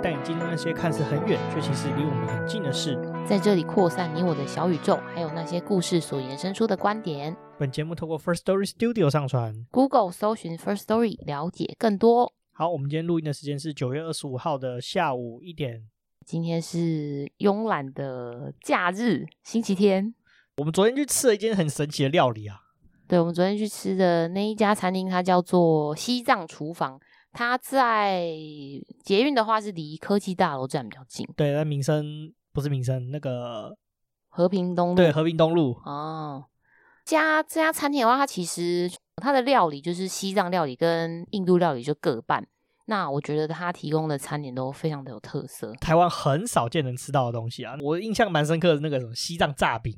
带你进入那些看似很远却其实离我们很近的事。在这里扩散你我的小宇宙，还有那些故事所延伸出的观点。本节目透过 First Story Studio 上传，Google 搜寻 First Story 了解更多。好，我们今天录音的时间是九月二十五号的下午一点。今天是慵懒的假日，星期天。我们昨天去吃了一间很神奇的料理啊！对，我们昨天去吃的那一家餐厅，它叫做西藏厨房。它在捷运的话是离科技大楼站比较近。对，在民生。不是民生那个和平东路，对，和平东路哦。家这家餐厅的话，它其实它的料理就是西藏料理跟印度料理就各半。那我觉得它提供的餐点都非常的有特色，台湾很少见能吃到的东西啊。我印象蛮深刻的那个什么西藏炸饼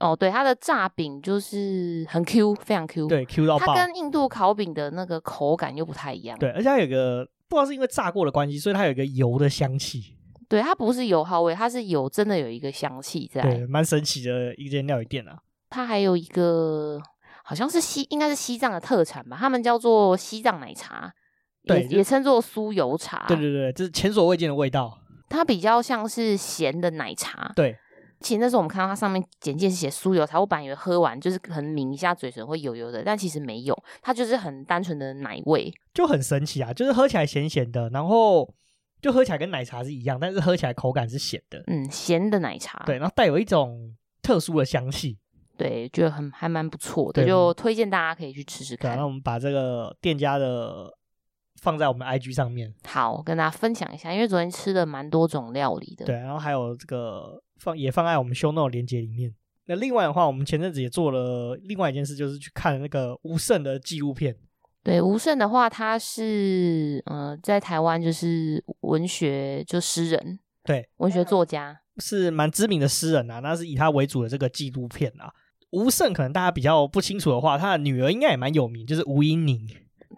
哦，对，它的炸饼就是很 Q，非常 Q，对，Q 到爆。它跟印度烤饼的那个口感又不太一样，对，而且它有个不知道是因为炸过的关系，所以它有一个油的香气。对，它不是油耗味，它是有真的有一个香气在。对，蛮神奇的一间料理店啊。它还有一个好像是西，应该是西藏的特产吧，他们叫做西藏奶茶，对，也，也称作酥油茶。对对对，这是前所未见的味道。它比较像是咸的奶茶。对，其实那时候我们看到它上面简介是写酥油茶，我本来以为喝完就是可能抿一下嘴唇会油油的，但其实没有，它就是很单纯的奶味，就很神奇啊，就是喝起来咸咸的，然后。就喝起来跟奶茶是一样，但是喝起来口感是咸的。嗯，咸的奶茶。对，然后带有一种特殊的香气。对，觉得很还蛮不错的，就推荐大家可以去吃吃看。对，那我们把这个店家的放在我们 IG 上面。好，跟大家分享一下，因为昨天吃了蛮多种料理的。对，然后还有这个放也放在我们 show note 连接里面。那另外的话，我们前阵子也做了另外一件事，就是去看那个吴胜的纪录片。对，吴胜的话，他是呃，在台湾就是文学就诗人，对，文学作家是蛮知名的诗人啊。那是以他为主的这个纪录片啊。吴胜可能大家比较不清楚的话，他的女儿应该也蛮有名，就是吴英宁。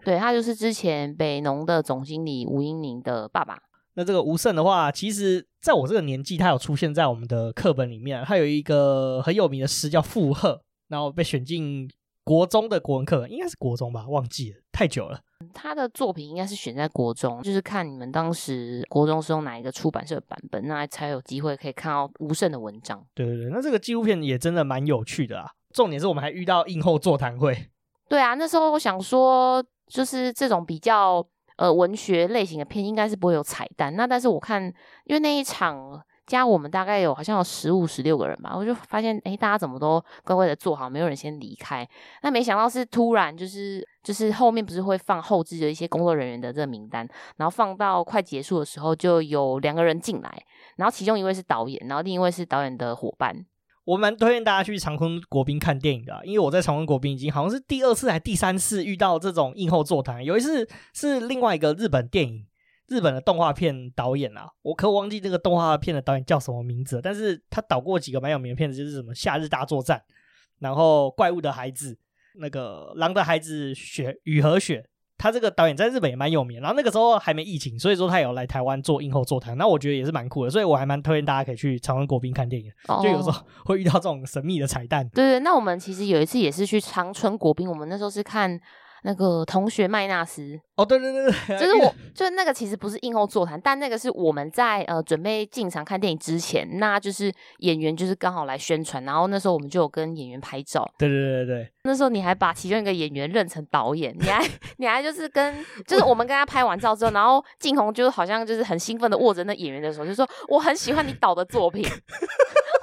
对，他就是之前北农的总经理吴英宁的爸爸。那这个吴胜的话，其实在我这个年纪，他有出现在我们的课本里面。他有一个很有名的诗叫《附和》，然后被选进。国中的国文课本应该是国中吧，忘记了，太久了。他的作品应该是选在国中，就是看你们当时国中是用哪一个出版社版本，那才有机会可以看到吴胜的文章。对对对，那这个纪录片也真的蛮有趣的啊。重点是我们还遇到映后座谈会。对啊，那时候我想说，就是这种比较呃文学类型的片，应该是不会有彩蛋。那但是我看，因为那一场。加我们大概有好像有十五十六个人吧，我就发现诶，大家怎么都乖乖的坐好，没有人先离开。那没想到是突然就是就是后面不是会放后置的一些工作人员的这个名单，然后放到快结束的时候就有两个人进来，然后其中一位是导演，然后另一位是导演的伙伴。我蛮推荐大家去长春国宾看电影的，因为我在长春国宾已经好像是第二次还第三次遇到这种映后座谈，有一次是另外一个日本电影。日本的动画片导演啊，我可忘记这个动画片的导演叫什么名字，但是他导过几个蛮有名的片子，就是什么《夏日大作战》，然后《怪物的孩子》，那个《狼的孩子雪雨和雪》，他这个导演在日本也蛮有名。然后那个时候还没疫情，所以说他有来台湾做映后座谈，那我觉得也是蛮酷的，所以我还蛮推荐大家可以去长春国宾看电影，哦、就有时候会遇到这种神秘的彩蛋。对对，那我们其实有一次也是去长春国宾，我们那时候是看。那个同学麦纳斯哦，对对对对，就是我，就是那个其实不是映后座谈，但那个是我们在呃准备进场看电影之前，那就是演员就是刚好来宣传，然后那时候我们就有跟演员拍照。对对对对，那时候你还把其中一个演员认成导演，你还你还就是跟就是我们跟他拍完照之后，然后静红就好像就是很兴奋的握着那演员的手，就说我很喜欢你导的作品。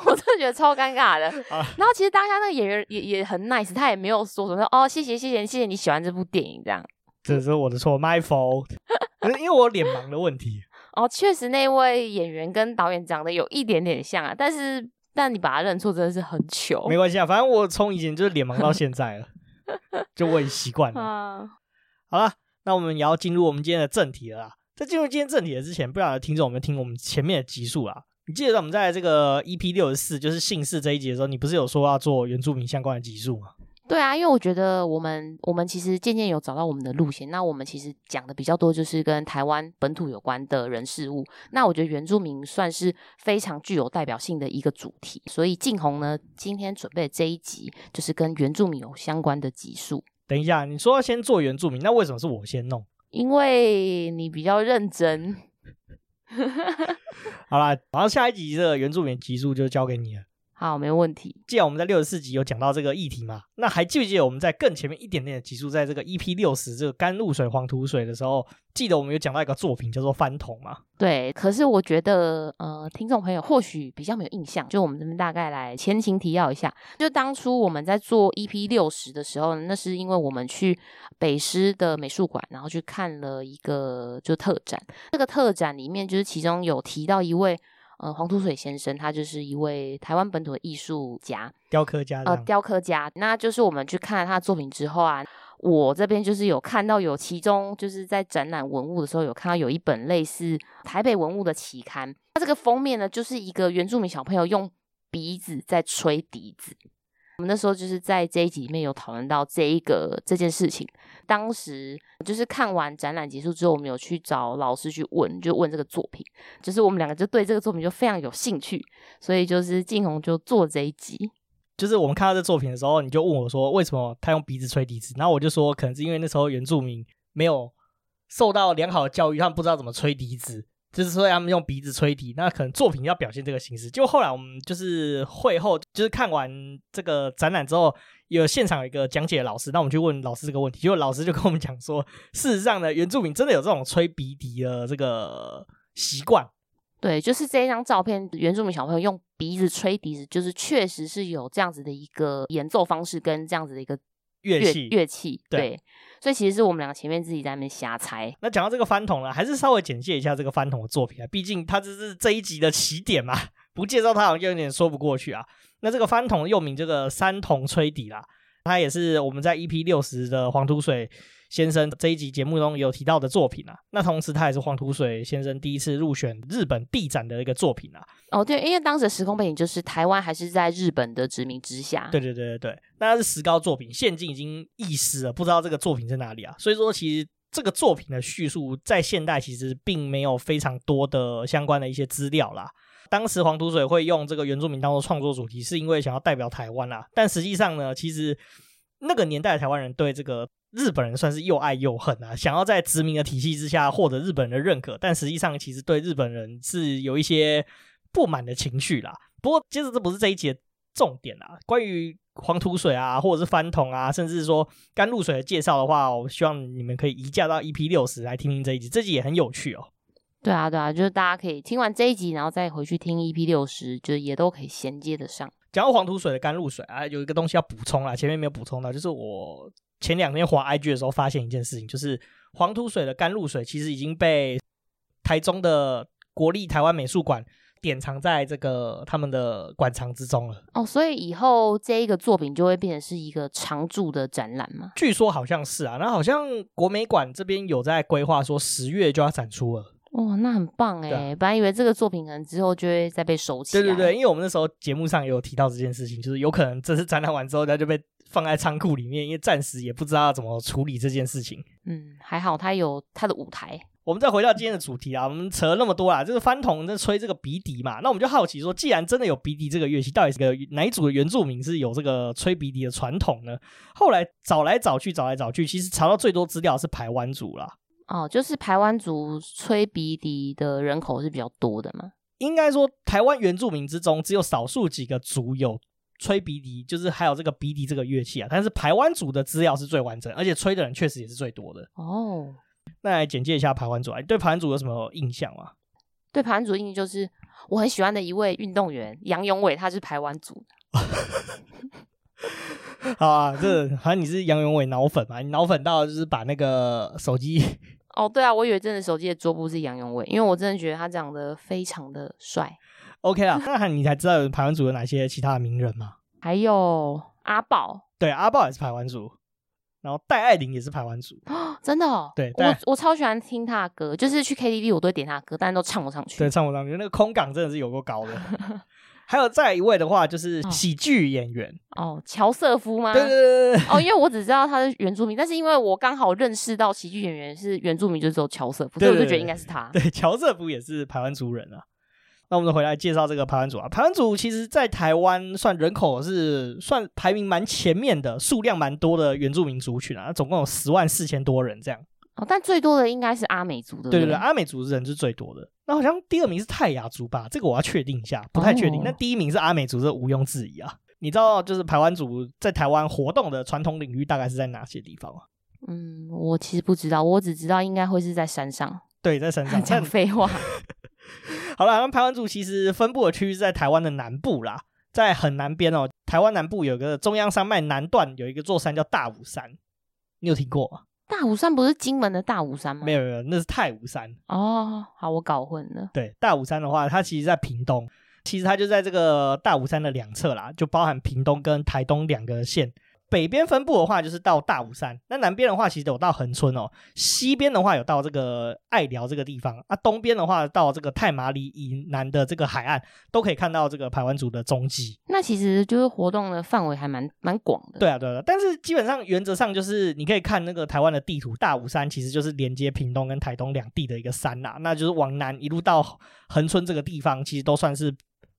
我真的觉得超尴尬的。啊然后其实当下那个演员也也很 nice，他也没有说什么哦，谢谢谢谢谢谢你喜欢这部电影这样。这是我的错，my fault，因为我脸盲的问题。哦，确实那位演员跟导演长得有一点点像啊，但是但你把他认错真的是很糗。没关系啊，反正我从以前就是脸盲到现在了，就我已习惯 了。啊，好了，那我们也要进入我们今天的正题了啦。在进入今天正题的之前，不晓得听众有没有听我们前面的集数啊？你记得我们在这个 EP 六十四，就是姓氏这一集的时候，你不是有说要做原住民相关的集数吗？对啊，因为我觉得我们我们其实渐渐有找到我们的路线。那我们其实讲的比较多，就是跟台湾本土有关的人事物。那我觉得原住民算是非常具有代表性的一个主题。所以静红呢，今天准备的这一集就是跟原住民有相关的集数。等一下，你说要先做原住民，那为什么是我先弄？因为你比较认真。好啦，然后下一集这个原住民集数就交给你了。好，没问题。既然我们在六十四集有讲到这个议题嘛，那还记不记得我们在更前面一点点的集数，在这个 EP 六十这个甘露水黄土水的时候，记得我们有讲到一个作品叫做翻桶嘛？对，可是我觉得，呃，听众朋友或许比较没有印象，就我们这边大概来前情提要一下。就当初我们在做 EP 六十的时候，那是因为我们去北师的美术馆，然后去看了一个就特展。这个特展里面，就是其中有提到一位。呃，黄土水先生，他就是一位台湾本土的艺术家，雕刻家。呃，雕刻家。那就是我们去看了他的作品之后啊，我这边就是有看到有其中就是在展览文物的时候，有看到有一本类似台北文物的期刊。它这个封面呢，就是一个原住民小朋友用鼻子在吹笛子。我们那时候就是在这一集里面有讨论到这一个这件事情。当时就是看完展览结束之后，我们有去找老师去问，就问这个作品。就是我们两个就对这个作品就非常有兴趣，所以就是静红就做这一集。就是我们看到这作品的时候，你就问我说，为什么他用鼻子吹笛子？然后我就说，可能是因为那时候原住民没有受到良好的教育，他们不知道怎么吹笛子。就是说他们用鼻子吹笛，那可能作品要表现这个形式。就后来我们就是会后，就是看完这个展览之后，有现场有一个讲解的老师，那我们去问老师这个问题，结果老师就跟我们讲说，事实上呢，原住民真的有这种吹鼻笛的这个习惯。对，就是这一张照片，原住民小朋友用鼻子吹笛子，就是确实是有这样子的一个演奏方式跟这样子的一个乐器乐器。对。对所以其实是我们两个前面自己在那边瞎猜。那讲到这个翻桶呢，还是稍微简介一下这个翻桶的作品啊，毕竟它这是这一集的起点嘛，不介绍它好像有点说不过去啊。那这个翻桶又名这个三筒吹笛啦，它也是我们在 EP 六十的黄土水先生这一集节目中有提到的作品啊，那同时他也是黄土水先生第一次入选日本地展的一个作品啊。哦，对，因为当时的时空背景就是台湾还是在日本的殖民之下。对对对对对，那是石膏作品，现今已经遗失了，不知道这个作品在哪里啊。所以说，其实这个作品的叙述在现代其实并没有非常多的相关的一些资料啦。当时黄土水会用这个原住民当做创作主题，是因为想要代表台湾啦。但实际上呢，其实那个年代的台湾人对这个。日本人算是又爱又恨啊，想要在殖民的体系之下获得日本人的认可，但实际上其实对日本人是有一些不满的情绪啦。不过，接着这不是这一集的重点啦。关于黄土水啊，或者是翻桶啊，甚至说甘露水的介绍的话，我希望你们可以移驾到 EP 六十来听听这一集，这集也很有趣哦。对啊，对啊，就是大家可以听完这一集，然后再回去听 EP 六十，就是也都可以衔接得上。讲到黄土水的甘露水啊，有一个东西要补充啦，前面没有补充到，就是我。前两天滑 IG 的时候，发现一件事情，就是黄土水的甘露水其实已经被台中的国立台湾美术馆典藏在这个他们的馆藏之中了。哦，所以以后这一个作品就会变成是一个常驻的展览吗？据说好像是啊，那好像国美馆这边有在规划说十月就要展出了。哇，那很棒哎！啊、本来以为这个作品可能之后就会再被收起来。对对对，因为我们那时候节目上也有提到这件事情，就是有可能这次展览完之后，它就被放在仓库里面，因为暂时也不知道要怎么处理这件事情。嗯，还好它有它的舞台。我们再回到今天的主题啊，我们扯了那么多啊，就是翻桶在吹这个鼻笛嘛，那我们就好奇说，既然真的有鼻笛这个乐器，到底是个哪一组的原住民是有这个吹鼻笛的传统呢？后来找来找去，找来找去，其实查到最多资料是排湾族啦。哦，就是台湾族吹鼻笛的人口是比较多的吗？应该说，台湾原住民之中只有少数几个族有吹鼻笛，就是还有这个鼻笛这个乐器啊。但是台湾族的资料是最完整，而且吹的人确实也是最多的。哦，那来简介一下排湾族对排湾族有什么印象吗？对排湾族印象就是我很喜欢的一位运动员杨永伟，他是排湾族。好啊，这好像你是杨永伟脑粉嘛？你脑粉到就是把那个手机哦，对啊，我以为真的手机的桌布是杨永伟，因为我真的觉得他长得非常的帅。OK 啊，那你才知道有排湾组有哪些其他的名人吗？还有阿宝，对，阿宝也是台湾组，然后戴爱玲也是台湾族，真的哦。对，我我超喜欢听他的歌，就是去 KTV 我都会点他的歌，但是都唱不上去。对，唱不上去，那个空港真的是有够高的。还有再一位的话，就是喜剧演员哦，乔瑟夫吗？对对对对哦，因为我只知道他是原住民，但是因为我刚好认识到喜剧演员是原住民，就只有乔瑟夫，所以我就觉得应该是他。对，乔瑟夫也是台湾族人啊。那我们回来介绍这个排湾族啊，排湾族其实在台湾算人口是算排名蛮前面的，数量蛮多的原住民族群啊，总共有十万四千多人这样。哦，但最多的应该是阿美族的。对对对，阿美族人是最多的。那好像第二名是泰雅族吧？这个我要确定一下，不太确定。那、哦、第一名是阿美族，这毋庸置疑啊。你知道就是台湾族在台湾活动的传统领域大概是在哪些地方啊？嗯，我其实不知道，我只知道应该会是在山上。对，在山上。讲废话。好了，那排湾族其实分布的区域是在台湾的南部啦，在很南边哦。台湾南部有个中央山脉南段有一个座山叫大武山，你有听过吗？大武山不是金门的大武山吗？没有没有，那是太武山。哦，好，我搞混了。对，大武山的话，它其实在屏东，其实它就在这个大武山的两侧啦，就包含屏东跟台东两个县。北边分布的话，就是到大武山；那南边的话，其实有到恒春哦。西边的话，有到这个爱寮这个地方。啊，东边的话，到这个太麻里以南的这个海岸，都可以看到这个排湾族的踪迹。那其实就是活动的范围还蛮蛮广的。对啊，对啊。但是基本上原则上就是，你可以看那个台湾的地图，大武山其实就是连接屏东跟台东两地的一个山呐。那就是往南一路到恒春这个地方，其实都算是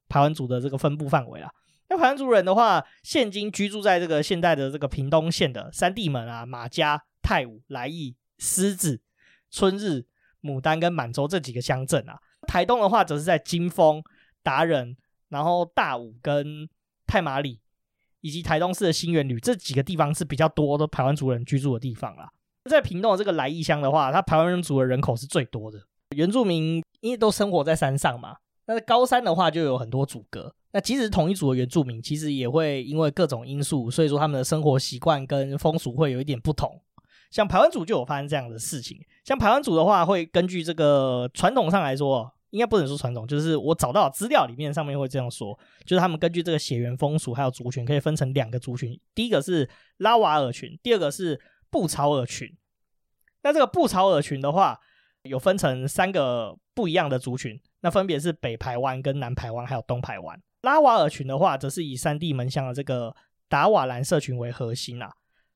排湾族的这个分布范围啦。那排湾族人的话，现今居住在这个现在的这个屏东县的三地门啊、马家、太武、来义、狮子、春日、牡丹跟满洲这几个乡镇啊。台东的话，则是在金峰、达仁，然后大武跟太麻里，以及台东市的新元旅这几个地方是比较多的排湾族人居住的地方啦。在屏东的这个来义乡的话，它排湾族的人口是最多的，原住民因为都生活在山上嘛，但是高山的话就有很多阻隔。那即使是同一组的原住民，其实也会因为各种因素，所以说他们的生活习惯跟风俗会有一点不同。像排湾族就有发生这样的事情。像排湾族的话，会根据这个传统上来说，应该不能说传统，就是我找到资料里面上面会这样说，就是他们根据这个血缘风俗还有族群，可以分成两个族群。第一个是拉瓦尔群，第二个是布曹尔群。那这个布曹尔群的话，有分成三个不一样的族群，那分别是北排湾、跟南排湾还有东排湾。拉瓦尔群的话，则是以三地门乡的这个达瓦兰社群为核心啊。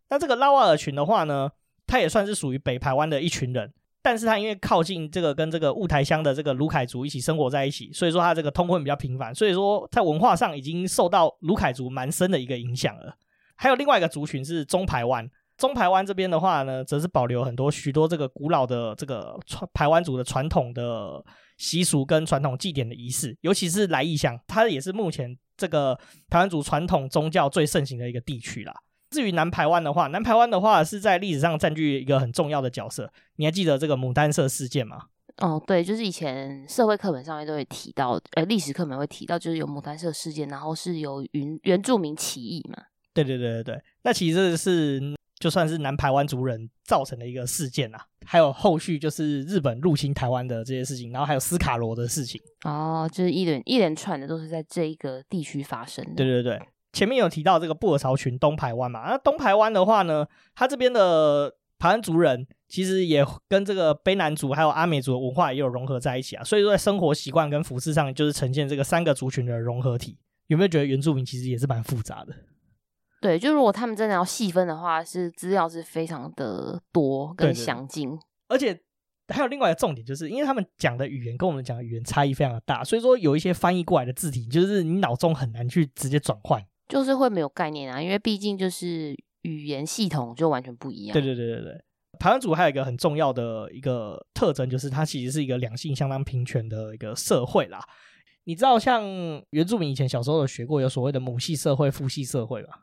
那这个拉瓦尔群的话呢，它也算是属于北排湾的一群人，但是它因为靠近这个跟这个雾台乡的这个卢凯族一起生活在一起，所以说它这个通婚比较频繁，所以说在文化上已经受到卢凯族蛮深的一个影响了。还有另外一个族群是中排湾，中排湾这边的话呢，则是保留很多许多这个古老的这个传台湾族的传统的。习俗跟传统祭典的仪式，尤其是来义乡，它也是目前这个台湾族传统宗教最盛行的一个地区啦。至于南排湾的话，南排湾的话是在历史上占据一个很重要的角色。你还记得这个牡丹社事件吗？哦，对，就是以前社会课本上面都会提到，呃，历史课本会提到，就是有牡丹社事件，然后是有原原住民起义嘛。对对对对对，那其实是。就算是南台湾族人造成的一个事件啊，还有后续就是日本入侵台湾的这些事情，然后还有斯卡罗的事情哦，就是一连一连串的都是在这一个地区发生的。对对对，前面有提到这个布尔曹群东排湾嘛，那东排湾的话呢，它这边的排湾族人其实也跟这个卑南族还有阿美族的文化也有融合在一起啊，所以说在生活习惯跟服饰上，就是呈现这个三个族群的融合体。有没有觉得原住民其实也是蛮复杂的？对，就如果他们真的要细分的话，是资料是非常的多跟详尽，而且还有另外一个重点，就是因为他们讲的语言跟我们讲的语言差异非常的大，所以说有一些翻译过来的字体，就是你脑中很难去直接转换，就是会没有概念啊，因为毕竟就是语言系统就完全不一样。对对对对对，台湾族还有一个很重要的一个特征，就是它其实是一个两性相当平权的一个社会啦。你知道，像原住民以前小时候有学过有所谓的母系社会、父系社会吧？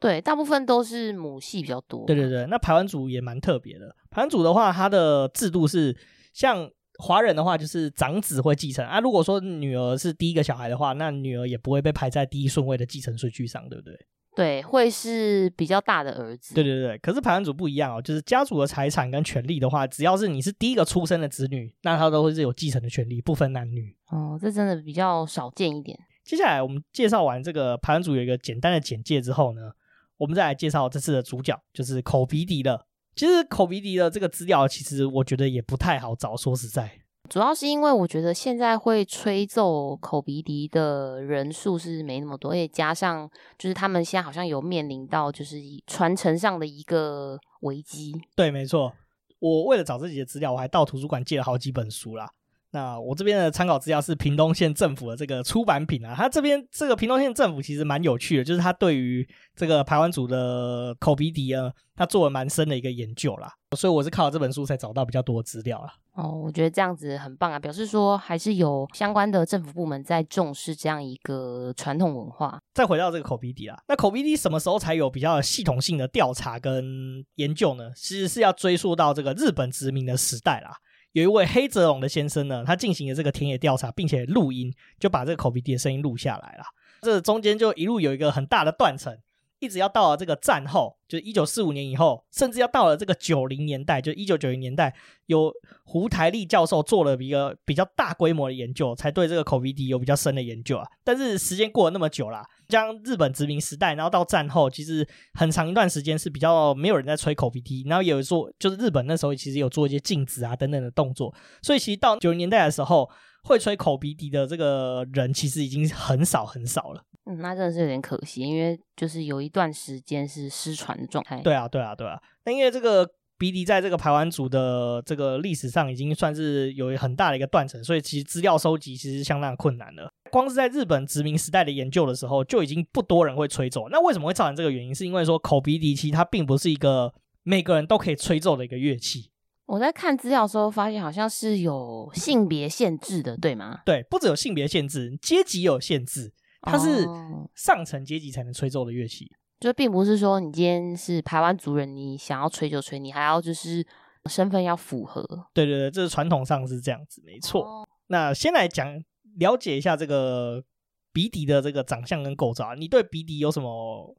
对，大部分都是母系比较多。对对对，那排湾族也蛮特别的。排湾族的话，它的制度是像华人的话，就是长子会继承啊。如果说女儿是第一个小孩的话，那女儿也不会被排在第一顺位的继承顺序上，对不对？对，会是比较大的儿子。对对对，可是排湾族不一样哦，就是家族的财产跟权利的话，只要是你是第一个出生的子女，那他都会是有继承的权利，不分男女。哦，这真的比较少见一点。接下来我们介绍完这个排湾族有一个简单的简介之后呢，我们再来介绍这次的主角，就是口鼻笛了。其实口鼻笛的这个资料，其实我觉得也不太好找，说实在。主要是因为我觉得现在会吹奏口鼻笛的人数是没那么多，而且加上就是他们现在好像有面临到就是传承上的一个危机。对，没错。我为了找自己的资料，我还到图书馆借了好几本书啦。那我这边的参考资料是屏东县政府的这个出版品啊，它这边这个屏东县政府其实蛮有趣的，就是它对于这个排湾族的口鼻笛啊，它做了蛮深的一个研究啦，所以我是靠这本书才找到比较多的资料啦。哦，我觉得这样子很棒啊，表示说还是有相关的政府部门在重视这样一个传统文化。再回到这个口鼻笛啦，那口鼻笛什么时候才有比较系统性的调查跟研究呢？其实是要追溯到这个日本殖民的时代啦。有一位黑泽龙的先生呢，他进行了这个田野调查，并且录音，就把这个口鼻笛的声音录下来了。这中间就一路有一个很大的断层，一直要到了这个战后，就是一九四五年以后，甚至要到了这个九零年代，就一九九零年代，有胡台立教授做了一个比较大规模的研究，才对这个口鼻笛有比较深的研究啊。但是时间过了那么久了。将日本殖民时代，然后到战后，其实很长一段时间是比较没有人在吹口鼻笛，然后也有做，就是日本那时候其实有做一些禁止啊等等的动作，所以其实到九零年代的时候，会吹口鼻笛的这个人其实已经很少很少了。嗯，那真的是有点可惜，因为就是有一段时间是失传的状态。对啊，对啊，对啊。那因为这个鼻笛在这个排湾族的这个历史上已经算是有很大的一个断层，所以其实资料收集其实相当困难了。光是在日本殖民时代的研究的时候，就已经不多人会吹奏。那为什么会造成这个原因？是因为说口鼻笛其实它并不是一个每个人都可以吹奏的一个乐器。我在看资料的时候发现，好像是有性别限制的，对吗？对，不只有性别限制，阶级有限制。它是上层阶级才能吹奏的乐器，就并不是说你今天是台湾族人，你想要吹就吹，你还要就是身份要符合。对对对，这是传统上是这样子，没错。那先来讲。了解一下这个鼻笛的这个长相跟构造，你对鼻笛有什么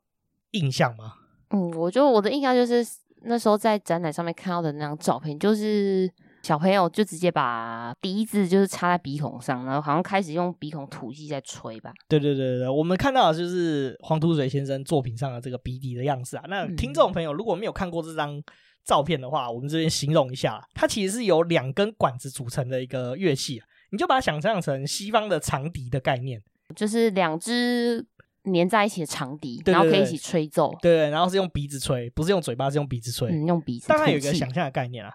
印象吗？嗯，我觉得我的印象就是那时候在展览上面看到的那张照片，就是小朋友就直接把笛子就是插在鼻孔上，然后好像开始用鼻孔吐气在吹吧。对对对对，我们看到的就是黄土水先生作品上的这个鼻笛的样子啊。那听众朋友如果没有看过这张照片的话，我们这边形容一下，它其实是由两根管子组成的一个乐器啊。你就把它想象成西方的长笛的概念，就是两只粘在一起的长笛，然后可以一起吹奏。对，对，对，然后是用鼻子吹，不是用嘴巴，是用鼻子吹。嗯，用鼻子。大概有一个想象的概念啊。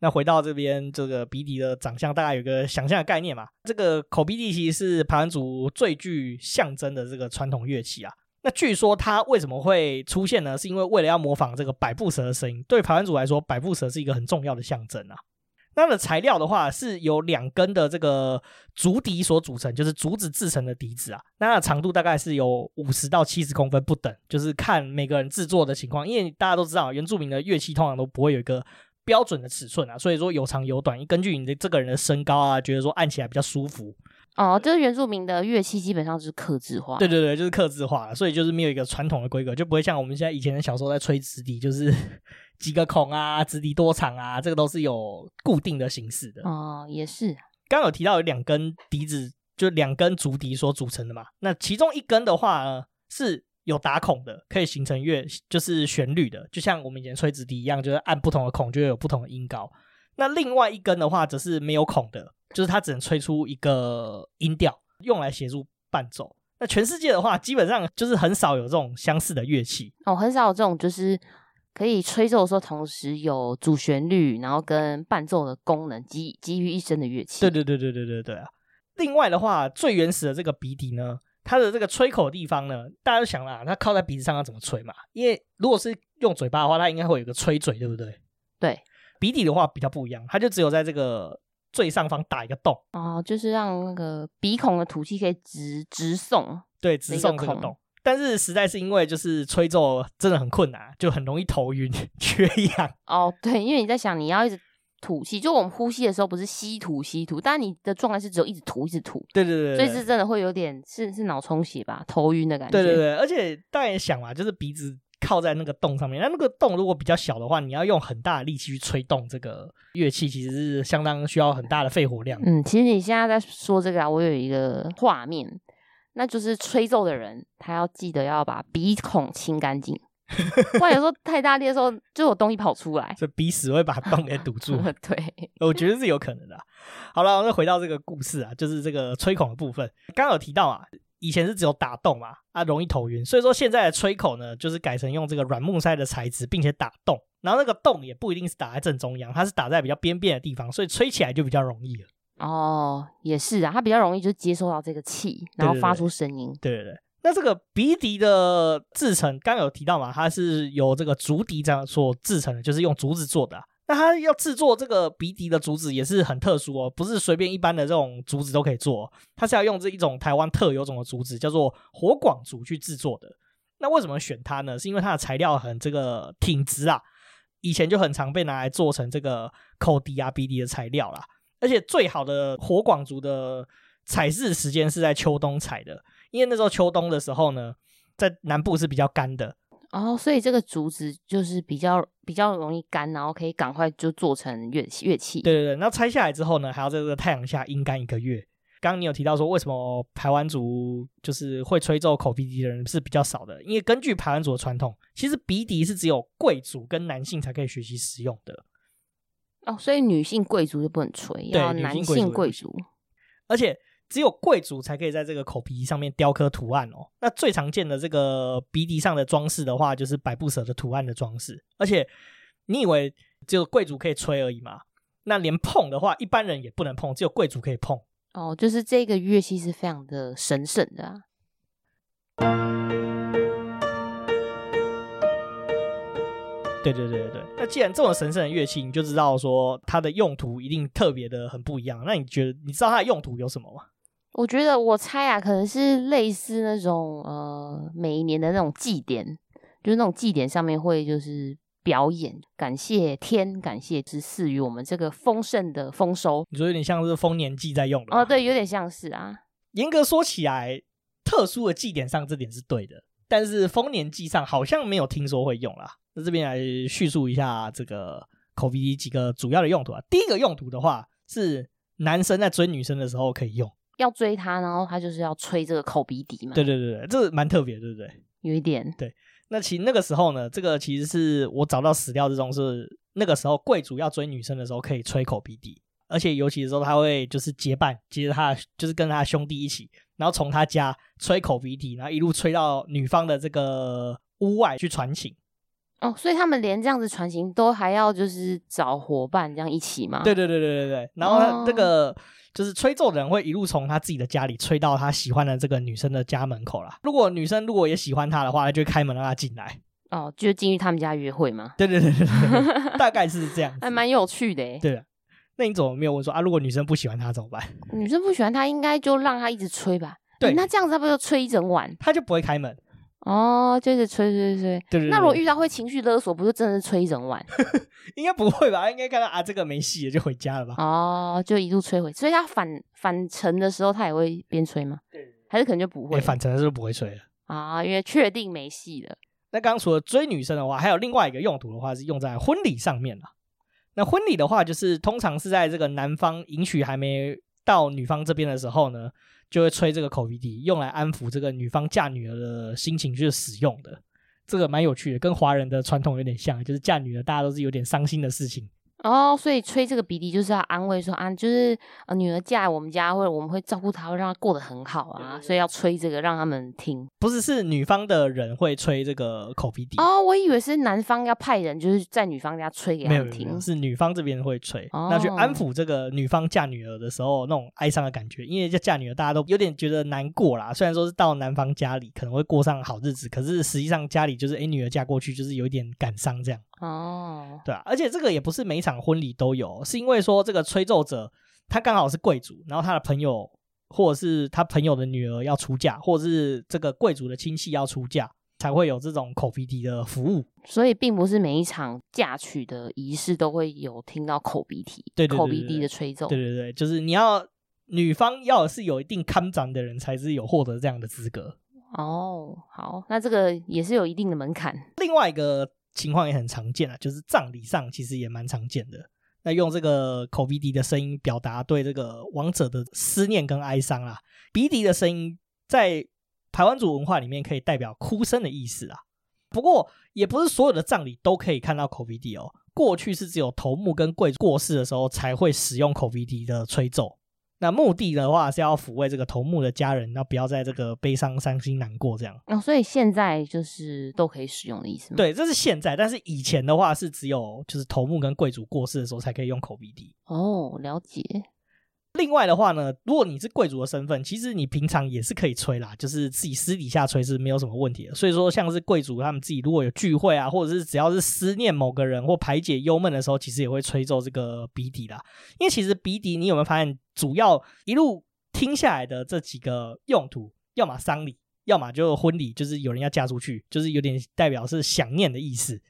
那回到这边，这个鼻笛的长相，大概有一个想象的概念嘛。这个口鼻笛其实是排湾族最具象征的这个传统乐器啊。那据说它为什么会出现呢？是因为为了要模仿这个百步蛇的声音。对排湾族来说，百步蛇是一个很重要的象征啊。它的材料的话是由两根的这个竹笛所组成，就是竹子制成的笛子啊。那它的长度大概是有五十到七十公分不等，就是看每个人制作的情况。因为大家都知道，原住民的乐器通常都不会有一个标准的尺寸啊，所以说有长有短，根据你的这个人的身高啊，觉得说按起来比较舒服。哦，就是原住民的乐器基本上就是刻字化。对对对，就是刻字化了，所以就是没有一个传统的规格，就不会像我们现在以前的小时候在吹直笛，就是。几个孔啊，直笛多长啊，这个都是有固定的形式的。哦，也是。刚刚有提到有两根笛子，就两根竹笛所组成的嘛。那其中一根的话呢，是有打孔的，可以形成乐，就是旋律的，就像我们以前吹直笛一样，就是按不同的孔就会有不同的音高。那另外一根的话，则是没有孔的，就是它只能吹出一个音调，用来协助伴奏。那全世界的话，基本上就是很少有这种相似的乐器。哦，很少有这种就是。可以吹奏的时候，同时有主旋律，然后跟伴奏的功能集集于一身的乐器。对对对对对对对啊！另外的话，最原始的这个鼻笛呢，它的这个吹口的地方呢，大家都想了，它靠在鼻子上要怎么吹嘛？因为如果是用嘴巴的话，它应该会有一个吹嘴，对不对？对，鼻底的话比较不一样，它就只有在这个最上方打一个洞哦，就是让那个鼻孔的吐气可以直直送，对，直送这个洞。但是实在是因为就是吹奏真的很困难，就很容易头晕、缺氧。哦，对，因为你在想你要一直吐气，就我们呼吸的时候不是吸吐吸吐，但你的状态是只有一直吐一直吐。对对对，所以是真的会有点是是脑充血吧，头晕的感觉。对对对，而且大家也想嘛，就是鼻子靠在那个洞上面，那那个洞如果比较小的话，你要用很大的力气去吹动这个乐器，其实是相当需要很大的肺活量。嗯，其实你现在在说这个啊，我有一个画面，那就是吹奏的人他要记得要把鼻孔清干净。不然有时候太大力的时候，就有东西跑出来，这鼻屎会把洞给堵住。对，我觉得是有可能的。好了，那回到这个故事啊，就是这个吹孔的部分。刚刚有提到啊，以前是只有打洞嘛，啊容易头晕，所以说现在的吹口呢，就是改成用这个软木塞的材质，并且打洞，然后那个洞也不一定是打在正中央，它是打在比较边边的地方，所以吹起来就比较容易了。哦，也是啊，它比较容易就接收到这个气，然后发出声音。对对对。那这个鼻笛的制成，刚有提到嘛，它是由这个竹笛这样所制成的，就是用竹子做的。那它要制作这个鼻笛的竹子也是很特殊哦，不是随便一般的这种竹子都可以做，它是要用这一种台湾特有种的竹子，叫做火广竹去制作的。那为什么选它呢？是因为它的材料很这个挺直啊，以前就很常被拿来做成这个口笛啊、鼻笛的材料啦。而且最好的火广竹的采制时间是在秋冬采的。因为那时候秋冬的时候呢，在南部是比较干的哦，所以这个竹子就是比较比较容易干，然后可以赶快就做成乐器乐器。对对对，那拆下来之后呢，还要在这个太阳下阴干一个月。刚刚你有提到说，为什么排湾族就是会吹奏口鼻笛的人是比较少的？因为根据排湾族的传统，其实鼻笛是只有贵族跟男性才可以学习使用的。哦，所以女性贵族就不能吹，要男性贵族，而且。只有贵族才可以在这个口鼻上面雕刻图案哦。那最常见的这个鼻笛上的装饰的话，就是百步蛇的图案的装饰。而且，你以为只有贵族可以吹而已吗？那连碰的话，一般人也不能碰，只有贵族可以碰。哦，就是这个乐器是非常的神圣的啊。对对对对对。那既然这么神圣的乐器，你就知道说它的用途一定特别的很不一样。那你觉得你知道它的用途有什么吗？我觉得我猜啊，可能是类似那种呃，每一年的那种祭典，就是那种祭典上面会就是表演，感谢天，感谢之赐予我们这个丰盛的丰收。你说有点像是丰年祭在用的哦？对，有点像是啊。严格说起来，特殊的祭典上这点是对的，但是丰年祭上好像没有听说会用啦。那这边来叙述一下这个口鼻笛几个主要的用途啊。第一个用途的话，是男生在追女生的时候可以用。要追他，然后他就是要吹这个口鼻笛嘛。对对对对，这蛮特别，对不对？有一点。对，那其实那个时候呢，这个其实是我找到史料之中是那个时候贵族要追女生的时候可以吹口鼻笛，而且尤其的时候他会就是结伴，接着他就是跟他兄弟一起，然后从他家吹口鼻笛，然后一路吹到女方的这个屋外去传情。哦，所以他们连这样子传情都还要就是找伙伴这样一起吗？对对对对对对，然后他这个。哦就是吹奏的人会一路从他自己的家里吹到他喜欢的这个女生的家门口啦。如果女生如果也喜欢他的话，他就会开门让他进来。哦，就进去他们家约会吗？对对对对对，大概是这样。还蛮有趣的诶。对啊，那你怎么没有问说啊？如果女生不喜欢他怎么办？女生不喜欢他，应该就让他一直吹吧。对，那这样子他不就吹一整晚？他就不会开门。哦，就是吹吹吹，对对对。那如果遇到会情绪勒索，不是真的是吹一整晚？应该不会吧？应该看到啊，这个没戏了，就回家了吧？哦，就一路吹回。所以他返返程的时候，他也会边吹吗？对，还是可能就不会？返程的时候不会吹了啊，因为确定没戏了。那刚刚除了追女生的话，还有另外一个用途的话，是用在婚礼上面了。那婚礼的话，就是通常是在这个男方迎娶还没到女方这边的时候呢。就会吹这个口鼻笛，用来安抚这个女方嫁女儿的心情去使用的，这个蛮有趣的，跟华人的传统有点像，就是嫁女儿大家都是有点伤心的事情。哦，所以吹这个鼻笛就是要安慰说啊，就是呃女儿嫁来我们家，或者我们会照顾她，会让她过得很好啊，所以要吹这个让他们听。不是，是女方的人会吹这个口鼻笛。哦，我以为是男方要派人，就是在女方家吹给他们听。没有，是女方这边会吹，那、哦、去安抚这个女方嫁女儿的时候那种哀伤的感觉。因为嫁女儿大家都有点觉得难过啦，虽然说是到男方家里可能会过上好日子，可是实际上家里就是哎女儿嫁过去就是有一点感伤这样。哦，对啊，而且这个也不是每一场婚礼都有，是因为说这个吹奏者他刚好是贵族，然后他的朋友或者是他朋友的女儿要出嫁，或者是这个贵族的亲戚要出嫁，才会有这种口鼻笛的服务。所以并不是每一场嫁娶的仪式都会有听到口鼻笛，对，口鼻笛的吹奏。对对对，就是你要女方要是有一定看长的人，才是有获得这样的资格。哦，好，那这个也是有一定的门槛。另外一个情况也很常见啊，就是葬礼上其实也蛮常见的。那用这个口鼻笛的声音表达对这个亡者的思念跟哀伤啊，鼻笛的声音在台湾族文化里面可以代表哭声的意思啊。不过也不是所有的葬礼都可以看到口鼻笛哦。过去是只有头目跟贵族过世的时候才会使用口鼻笛的吹奏。那目的的话是要抚慰这个头目的家人，那不要在这个悲伤、伤心、难过这样。哦，所以现在就是都可以使用的意思吗？对，这是现在，但是以前的话是只有就是头目跟贵族过世的时候才可以用口鼻滴。哦，了解。另外的话呢，如果你是贵族的身份，其实你平常也是可以吹啦，就是自己私底下吹是没有什么问题的。所以说，像是贵族他们自己如果有聚会啊，或者是只要是思念某个人或排解忧闷的时候，其实也会吹奏这个鼻笛啦。因为其实鼻笛，你有没有发现，主要一路听下来的这几个用途，要么丧礼，要么就婚礼，就是有人要嫁出去，就是有点代表是想念的意思。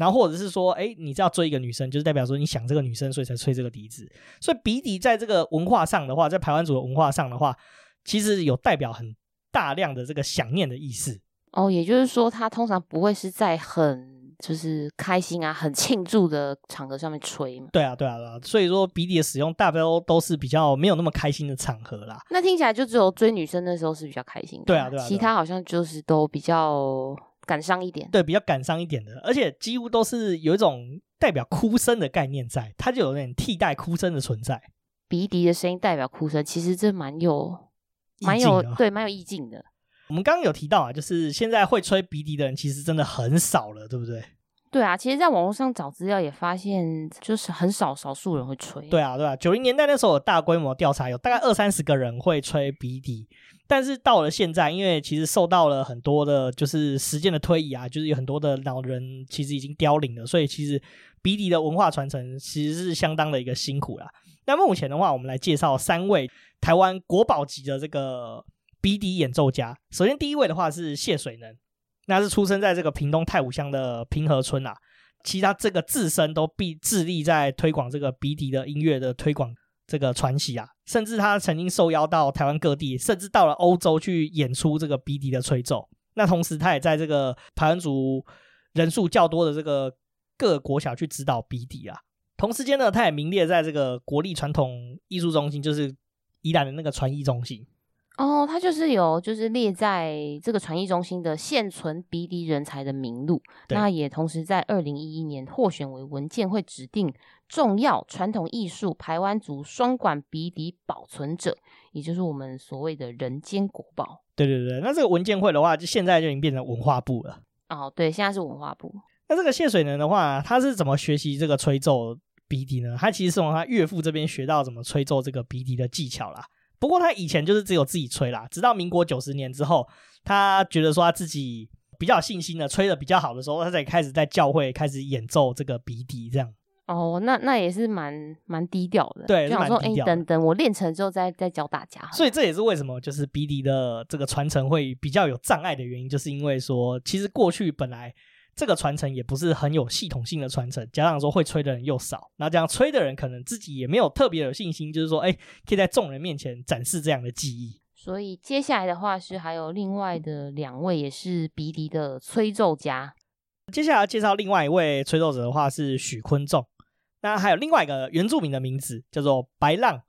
然后或者是说，哎，你是要追一个女生，就是代表说你想这个女生，所以才吹这个笛子。所以鼻笛在这个文化上的话，在排湾族的文化上的话，其实有代表很大量的这个想念的意思。哦，也就是说，它通常不会是在很就是开心啊、很庆祝的场合上面吹嘛。对啊，对啊，对啊。所以说鼻笛的使用，大多都是比较没有那么开心的场合啦。那听起来就只有追女生的时候是比较开心对啊，对啊。其他好像就是都比较。感伤一点，对，比较感伤一点的，而且几乎都是有一种代表哭声的概念在，它就有点替代哭声的存在。鼻笛的声音代表哭声，其实这蛮有、蛮有，对，蛮有意境的。我们刚刚有提到啊，就是现在会吹鼻笛的人其实真的很少了，对不对？对啊，其实，在网络上找资料也发现，就是很少少数人会吹。对啊，对啊，九零年代那时候有大规模调查，有大概二三十个人会吹鼻笛。但是到了现在，因为其实受到了很多的，就是时间的推移啊，就是有很多的老人其实已经凋零了，所以其实鼻笛的文化传承其实是相当的一个辛苦啦。那目前的话，我们来介绍三位台湾国宝级的这个鼻笛演奏家。首先第一位的话是谢水能，那是出生在这个屏东太武乡的平和村啊，其实他这个自身都必致力在推广这个鼻笛的音乐的推广。这个传奇啊，甚至他曾经受邀到台湾各地，甚至到了欧洲去演出这个鼻笛的吹奏。那同时，他也在这个台湾族人数较多的这个各国小去指导鼻笛啊。同时间呢，他也名列在这个国立传统艺术中心，就是宜兰的那个传艺中心。哦，他就是有就是列在这个传艺中心的现存鼻笛人才的名录，那也同时在二零一一年获选为文建会指定重要传统艺术排湾族双管鼻笛保存者，也就是我们所谓的人间国宝。对对对，那这个文建会的话，就现在就已经变成文化部了。哦，对，现在是文化部。那这个谢水能的话，他是怎么学习这个吹奏鼻笛呢？他其实是从他岳父这边学到怎么吹奏这个鼻笛的技巧啦。不过他以前就是只有自己吹啦，直到民国九十年之后，他觉得说他自己比较有信心的吹的比较好的时候，他才开始在教会开始演奏这个鼻笛这样。哦，那那也是蛮蛮低调的，对，就想说哎、欸，等等我练成之后再再教大家。所以这也是为什么就是鼻笛的这个传承会比较有障碍的原因，就是因为说其实过去本来。这个传承也不是很有系统性的传承，加上说会吹的人又少，那这样吹的人可能自己也没有特别有信心，就是说，哎，可以在众人面前展示这样的技艺。所以接下来的话是还有另外的两位也是鼻笛的吹奏家。接下来要介绍另外一位吹奏者的话是许坤仲，那还有另外一个原住民的名字叫做白浪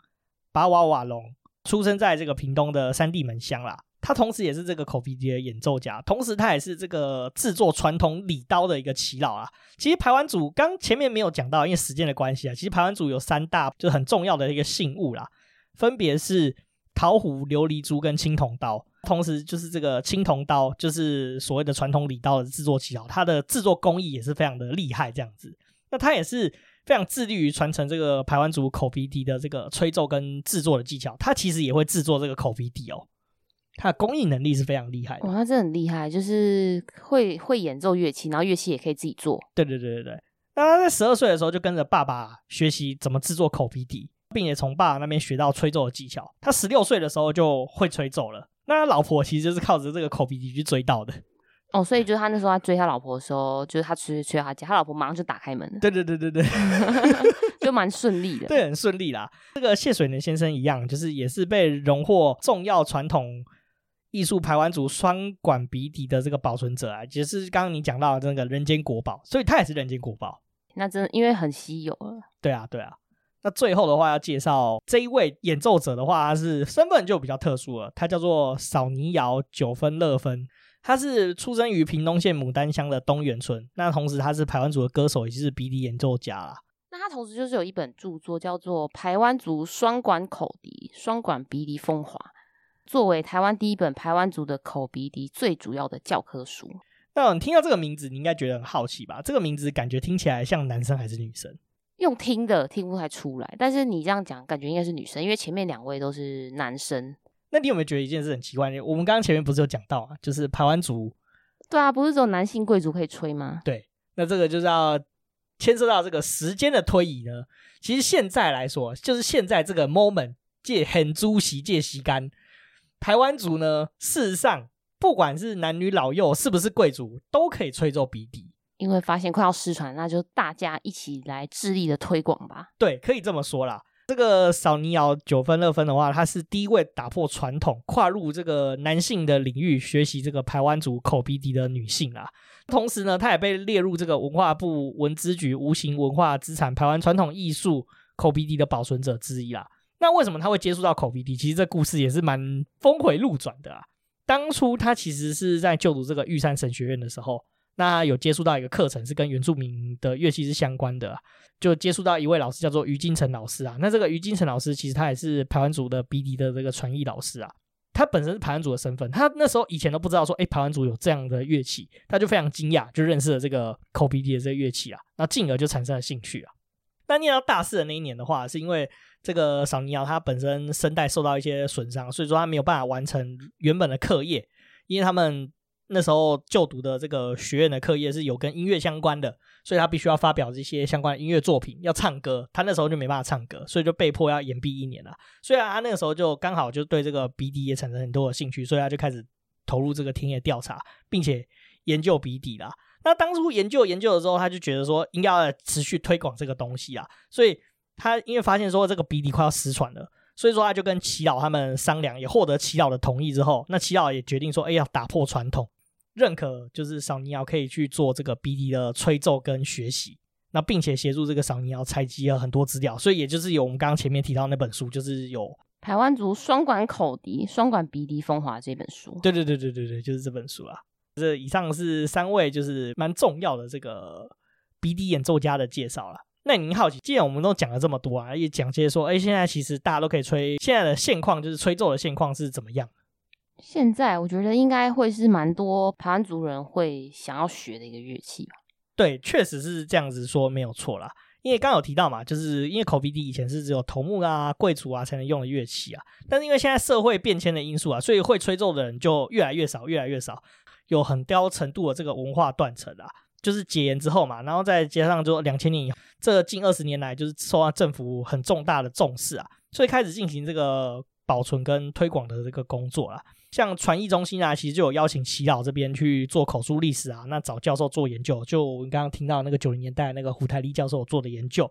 巴瓦瓦隆，出生在这个屏东的三地门乡啦。他同时也是这个口鼻笛的演奏家，同时他也是这个制作传统礼刀的一个耆老啊。其实排湾族刚前面没有讲到，因为时间的关系啊，其实排湾族有三大就是很重要的一个信物啦，分别是桃壶、琉璃珠跟青铜刀。同时就是这个青铜刀，就是所谓的传统礼刀的制作耆老，它的制作工艺也是非常的厉害，这样子。那他也是非常致力于传承这个排湾族口鼻笛的这个吹奏跟制作的技巧。他其实也会制作这个口鼻笛哦。他的工艺能力是非常厉害的，哇，他真的很厉害，就是会会演奏乐器，然后乐器也可以自己做。对对对对对。那他在十二岁的时候就跟着爸爸学习怎么制作口鼻笛，并且从爸爸那边学到吹奏的技巧。他十六岁的时候就会吹奏了。那他老婆其实就是靠着这个口鼻笛去追到的。哦，所以就是他那时候他追他老婆的时候，就是他吹吹他家，他老婆马上就打开门了。对对对对对，就蛮顺利的。对，很顺利啦。这个谢水能先生一样，就是也是被荣获重要传统艺术排湾族双管鼻笛的这个保存者啊，也是刚刚你讲到的那个人间国宝，所以他也是人间国宝。那真的因为很稀有了。对啊，对啊。那最后的话要介绍这一位演奏者的话，他是身份就比较特殊了，他叫做扫尼瑶九分乐分。他是出生于屏东县牡丹乡的东源村，那同时他是排湾族的歌手，也就是鼻笛演奏家啦。那他同时就是有一本著作叫做《排湾族双管口笛双管鼻笛风华》，作为台湾第一本排湾族的口鼻笛最主要的教科书。那你听到这个名字，你应该觉得很好奇吧？这个名字感觉听起来像男生还是女生？用听的听不太出来，但是你这样讲，感觉应该是女生，因为前面两位都是男生。那你有没有觉得一件事很奇怪？我们刚刚前面不是有讲到啊，就是排湾族，对啊，不是只有男性贵族可以吹吗？对，那这个就是要牵涉到这个时间的推移呢。其实现在来说，就是现在这个 moment 借很租席借席干，排湾族呢，事实上不管是男女老幼，是不是贵族，都可以吹奏鼻笛。因为发现快要失传，那就大家一起来致力的推广吧。对，可以这么说啦。这个扫尼瑶九分乐分的话，她是第一位打破传统、跨入这个男性的领域学习这个排湾族口鼻笛的女性啊。同时呢，她也被列入这个文化部文资局无形文化资产排湾传统艺术口鼻笛的保存者之一啦。那为什么他会接触到口鼻笛？其实这故事也是蛮峰回路转的啊。当初他其实是在就读这个玉山神学院的时候。那有接触到一个课程是跟原住民的乐器是相关的啊，就接触到一位老师叫做于金城老师啊。那这个于金城老师其实他也是排湾族的鼻笛的这个传艺老师啊。他本身是排湾族的身份，他那时候以前都不知道说，哎，排湾族有这样的乐器，他就非常惊讶，就认识了这个口鼻笛的这个乐器啊。那进而就产生了兴趣啊。那念到大四的那一年的话，是因为这个扫泥窑他本身声带受到一些损伤，所以说他没有办法完成原本的课业，因为他们。那时候就读的这个学院的课业是有跟音乐相关的，所以他必须要发表这些相关音乐作品，要唱歌。他那时候就没办法唱歌，所以就被迫要延毕一年了。虽然他那个时候就刚好就对这个鼻笛也产生很多的兴趣，所以他就开始投入这个田野调查，并且研究鼻笛啦。那当初研究研究的时候，他就觉得说应该要持续推广这个东西啊，所以他因为发现说这个鼻笛快要失传了，所以说他就跟齐老他们商量，也获得齐老的同意之后，那齐老也决定说，哎，要打破传统。认可就是赏尼奥可以去做这个鼻笛的吹奏跟学习，那并且协助这个赏尼奥采集了很多资料，所以也就是有我们刚刚前面提到那本书，就是有《台湾族双管口笛双管鼻笛风华》这本书。对对对对对对，就是这本书啊。这以上是三位就是蛮重要的这个鼻笛演奏家的介绍了。那您好奇，既然我们都讲了这么多啊，也讲些说，哎，现在其实大家都可以吹，现在的现况就是吹奏的现况是怎么样？现在我觉得应该会是蛮多台湾族人会想要学的一个乐器吧。对，确实是这样子说没有错啦。因为刚刚有提到嘛，就是因为口鼻笛以前是只有头目啊、贵族啊才能用的乐器啊，但是因为现在社会变迁的因素啊，所以会吹奏的人就越来越少，越来越少，有很高程度的这个文化断层啊。就是解严之后嘛，然后再加上就两千年以后，这近二十年来就是受到政府很重大的重视啊，所以开始进行这个保存跟推广的这个工作啦。像传艺中心啊，其实就有邀请耆老这边去做口述历史啊，那找教授做研究。就我们刚刚听到那个九零年代那个胡台丽教授做的研究，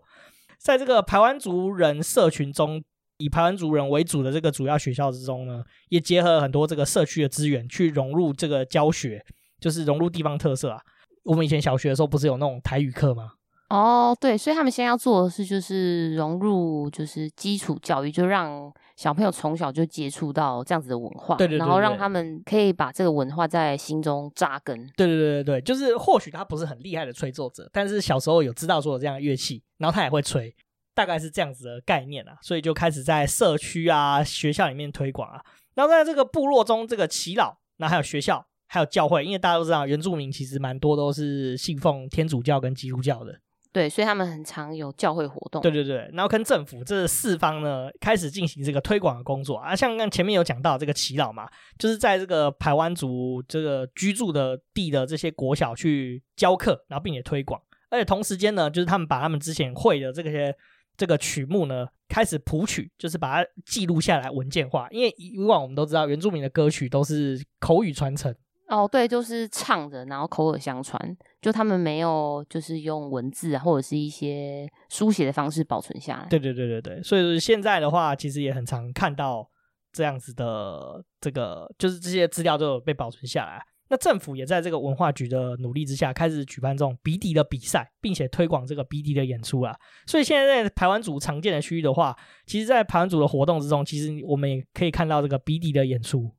在这个排湾族人社群中，以排湾族人为主的这个主要学校之中呢，也结合很多这个社区的资源去融入这个教学，就是融入地方特色啊。我们以前小学的时候不是有那种台语课吗？哦，对，所以他们现在要做的是就是融入就是基础教育，就让。小朋友从小就接触到这样子的文化，对对对对，然后让他们可以把这个文化在心中扎根。对对对对对，就是或许他不是很厉害的吹奏者，但是小时候有知道说有这样的乐器，然后他也会吹，大概是这样子的概念啊，所以就开始在社区啊、学校里面推广啊。然后在这个部落中，这个耆老，那还有学校，还有教会，因为大家都知道原住民其实蛮多都是信奉天主教跟基督教的。对，所以他们很常有教会活动。对对对，然后跟政府这四方呢，开始进行这个推广的工作啊。像刚前面有讲到这个祈祷嘛，就是在这个排湾族这个居住的地的这些国小去教课，然后并且推广。而且同时间呢，就是他们把他们之前会的这些这个曲目呢，开始谱曲，就是把它记录下来文件化。因为以往我们都知道，原住民的歌曲都是口语传承。哦，对，就是唱着，然后口耳相传，就他们没有就是用文字啊，或者是一些书写的方式保存下来。对对对对对，所以现在的话，其实也很常看到这样子的这个，就是这些资料都有被保存下来。那政府也在这个文化局的努力之下，开始举办这种鼻笛的比赛，并且推广这个鼻笛的演出啊。所以现在在排湾族常见的区域的话，其实，在排湾族的活动之中，其实我们也可以看到这个鼻笛的演出。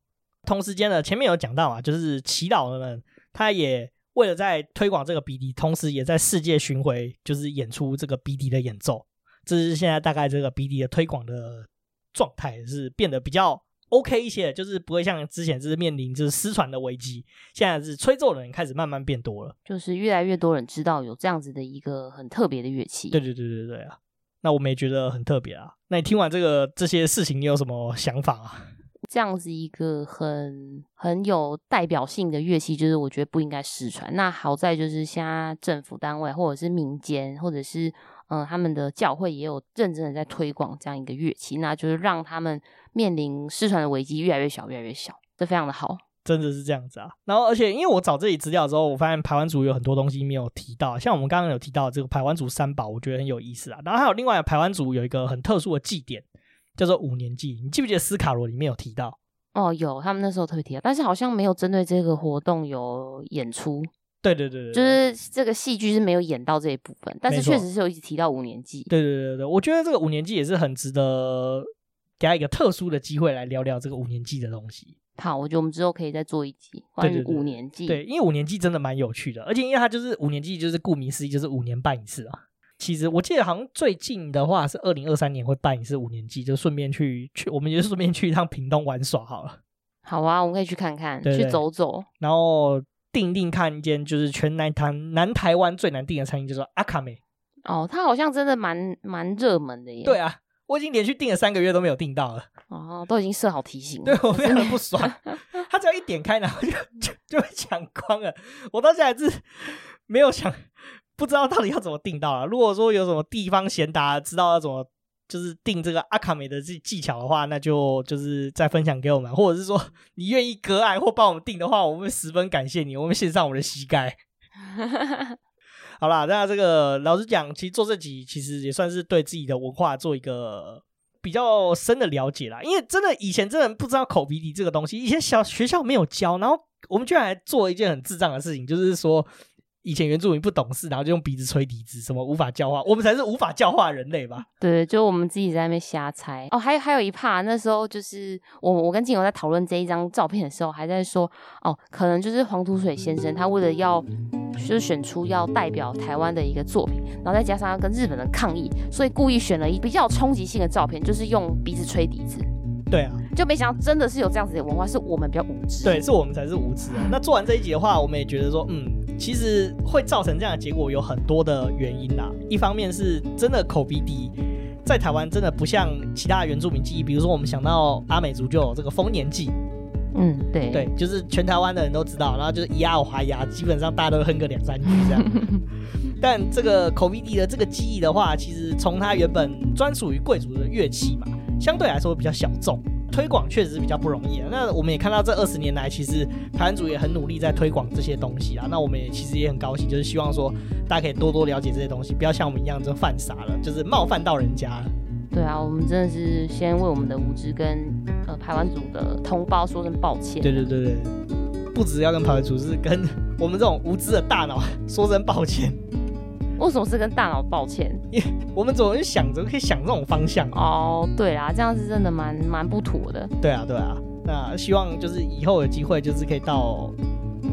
同时间呢，前面有讲到啊，就是祈祷的们，他也为了在推广这个鼻笛，同时也在世界巡回，就是演出这个鼻笛的演奏。这是现在大概这个鼻笛的推广的状态，是变得比较。OK 一些，就是不会像之前就是面临就是失传的危机，现在是吹奏的人开始慢慢变多了，就是越来越多人知道有这样子的一个很特别的乐器。对对对对对啊，那我们也觉得很特别啊。那你听完这个这些事情，你有什么想法啊？这样子一个很很有代表性的乐器，就是我觉得不应该失传。那好在就是现在政府单位或者是民间或者是。嗯，他们的教会也有认真的在推广这样一个乐器，那就是让他们面临失传的危机越来越小，越来越小，这非常的好，真的是这样子啊。然后，而且因为我找这里资料之后，我发现排湾族有很多东西没有提到，像我们刚刚有提到这个排湾族三宝，我觉得很有意思啊。然后还有另外排湾族有一个很特殊的祭典，叫做五年祭，你记不记得斯卡罗里面有提到？哦，有，他们那时候特别提到，但是好像没有针对这个活动有演出。对对对对，就是这个戏剧是没有演到这一部分，但是确实是有一直提到五年祭。对对对对，我觉得这个五年祭也是很值得给他一个特殊的机会来聊聊这个五年祭的东西。好，我觉得我们之后可以再做一集关于五年祭。对，因为五年祭真的蛮有趣的，而且因为它就是五年祭，就是顾名思义就是五年办一次啊。其实我记得好像最近的话是二零二三年会办一次五年祭，就顺便去去，我们就顺便去一趟屏东玩耍好了。好啊，我们可以去看看，对对，去走走，然后。定定看一间就是全南台南台湾最难订的餐厅，就是阿卡美。哦，它好像真的蛮蛮热门的耶。对啊，我已经连续订了三个月都没有订到了。哦，都已经设好提醒了。对，我非常的不爽。他只要一点开，然后就就就被抢光了。我到现在是没有想，不知道到底要怎么定到了。如果说有什么地方贤达知道要怎么。就是定这个阿卡美的技技巧的话，那就就是再分享给我们，或者是说你愿意割爱或帮我们定的话，我们会十分感谢你，我们献上我们的膝盖。好啦，那这个老实讲，其实做这集其实也算是对自己的文化做一个比较深的了解啦。因为真的以前真的不知道口鼻笛这个东西，以前小学校没有教，然后我们居然还做一件很智障的事情，就是说。以前原住民不懂事，然后就用鼻子吹笛子，什么无法教化，我们才是无法教化人类吧？对，就我们自己在那边瞎猜。哦，还有还有一 part，那时候就是我我跟静友在讨论这一张照片的时候，还在说哦，可能就是黄土水先生他为了要就是选出要代表台湾的一个作品，然后再加上要跟日本人抗议，所以故意选了一比较冲击性的照片，就是用鼻子吹笛子。对啊，就没想到真的是有这样子的文化，是我们比较无知。对，是我们才是无知啊。那做完这一集的话，我们也觉得说，嗯，其实会造成这样的结果有很多的原因啦。一方面是真的口鼻笛在台湾真的不像其他原住民记忆，比如说我们想到阿美族就有这个丰年祭，嗯，对对，就是全台湾的人都知道，然后就是咿呀哇呀，基本上大家都哼个两三句这样。但这个口鼻笛的这个记忆的话，其实从它原本专属于贵族的乐器嘛。相对来说比较小众，推广确实是比较不容易啊。那我们也看到这二十年来，其实台湾组也很努力在推广这些东西啊。那我们也其实也很高兴，就是希望说大家可以多多了解这些东西，不要像我们一样就犯傻了，就是冒犯到人家了。对啊，我们真的是先为我们的无知跟呃台湾组的同胞说声抱歉。对对对对，不只要跟台湾组，是跟我们这种无知的大脑说声抱歉。为什么是跟大脑抱歉？因 为我们总是想着可以想这种方向哦。对啊，这样是真的蛮蛮不妥的。对啊，对啊。那希望就是以后有机会，就是可以到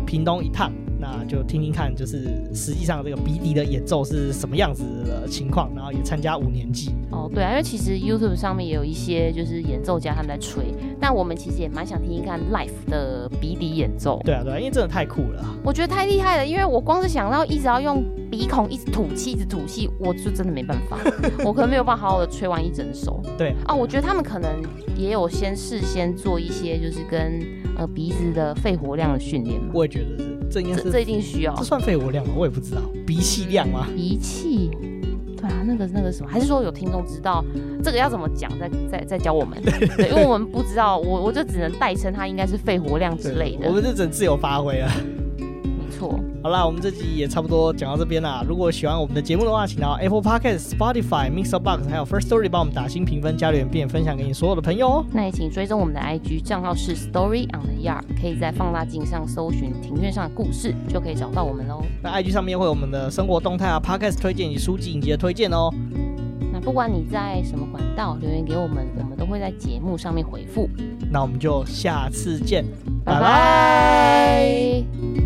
屏东一趟。那就听听看，就是实际上这个鼻笛的演奏是什么样子的情况，然后也参加五年级。哦，对啊，因为其实 YouTube 上面也有一些就是演奏家他们在吹，但我们其实也蛮想听听看 live 的鼻笛演奏。对啊，对啊，因为真的太酷了，我觉得太厉害了，因为我光是想到一直要用鼻孔一直吐气，一直吐气，我就真的没办法，我可能没有办法好好的吹完一整首。对啊，我觉得他们可能也有先事先做一些就是跟呃鼻子的肺活量的训练嘛。我也觉得是。这应该是这，这一定需要，这算肺活量吗？我也不知道，鼻气量吗？鼻气，对啊，那个那个什么，还是说有听众知道这个要怎么讲，再再再教我们？对，因为我们不知道，我我就只能代称它应该是肺活量之类的。我们就只能自由发挥了。错，好啦，我们这集也差不多讲到这边啦。如果喜欢我们的节目的话，请到 Apple Podcast、Spotify、Mixer Box 还有 First Story 帮我们打新评分、加留言，并分享给你所有的朋友哦。那也请追踪我们的 IG 账号是 Story on the Yard，可以在放大镜上搜寻庭院上的故事，就可以找到我们喽。那 IG 上面会有我们的生活动态啊、Podcast 推荐以及书籍影集的推荐哦。那不管你在什么管道留言给我们，我们都会在节目上面回复。那我们就下次见，拜拜。拜拜。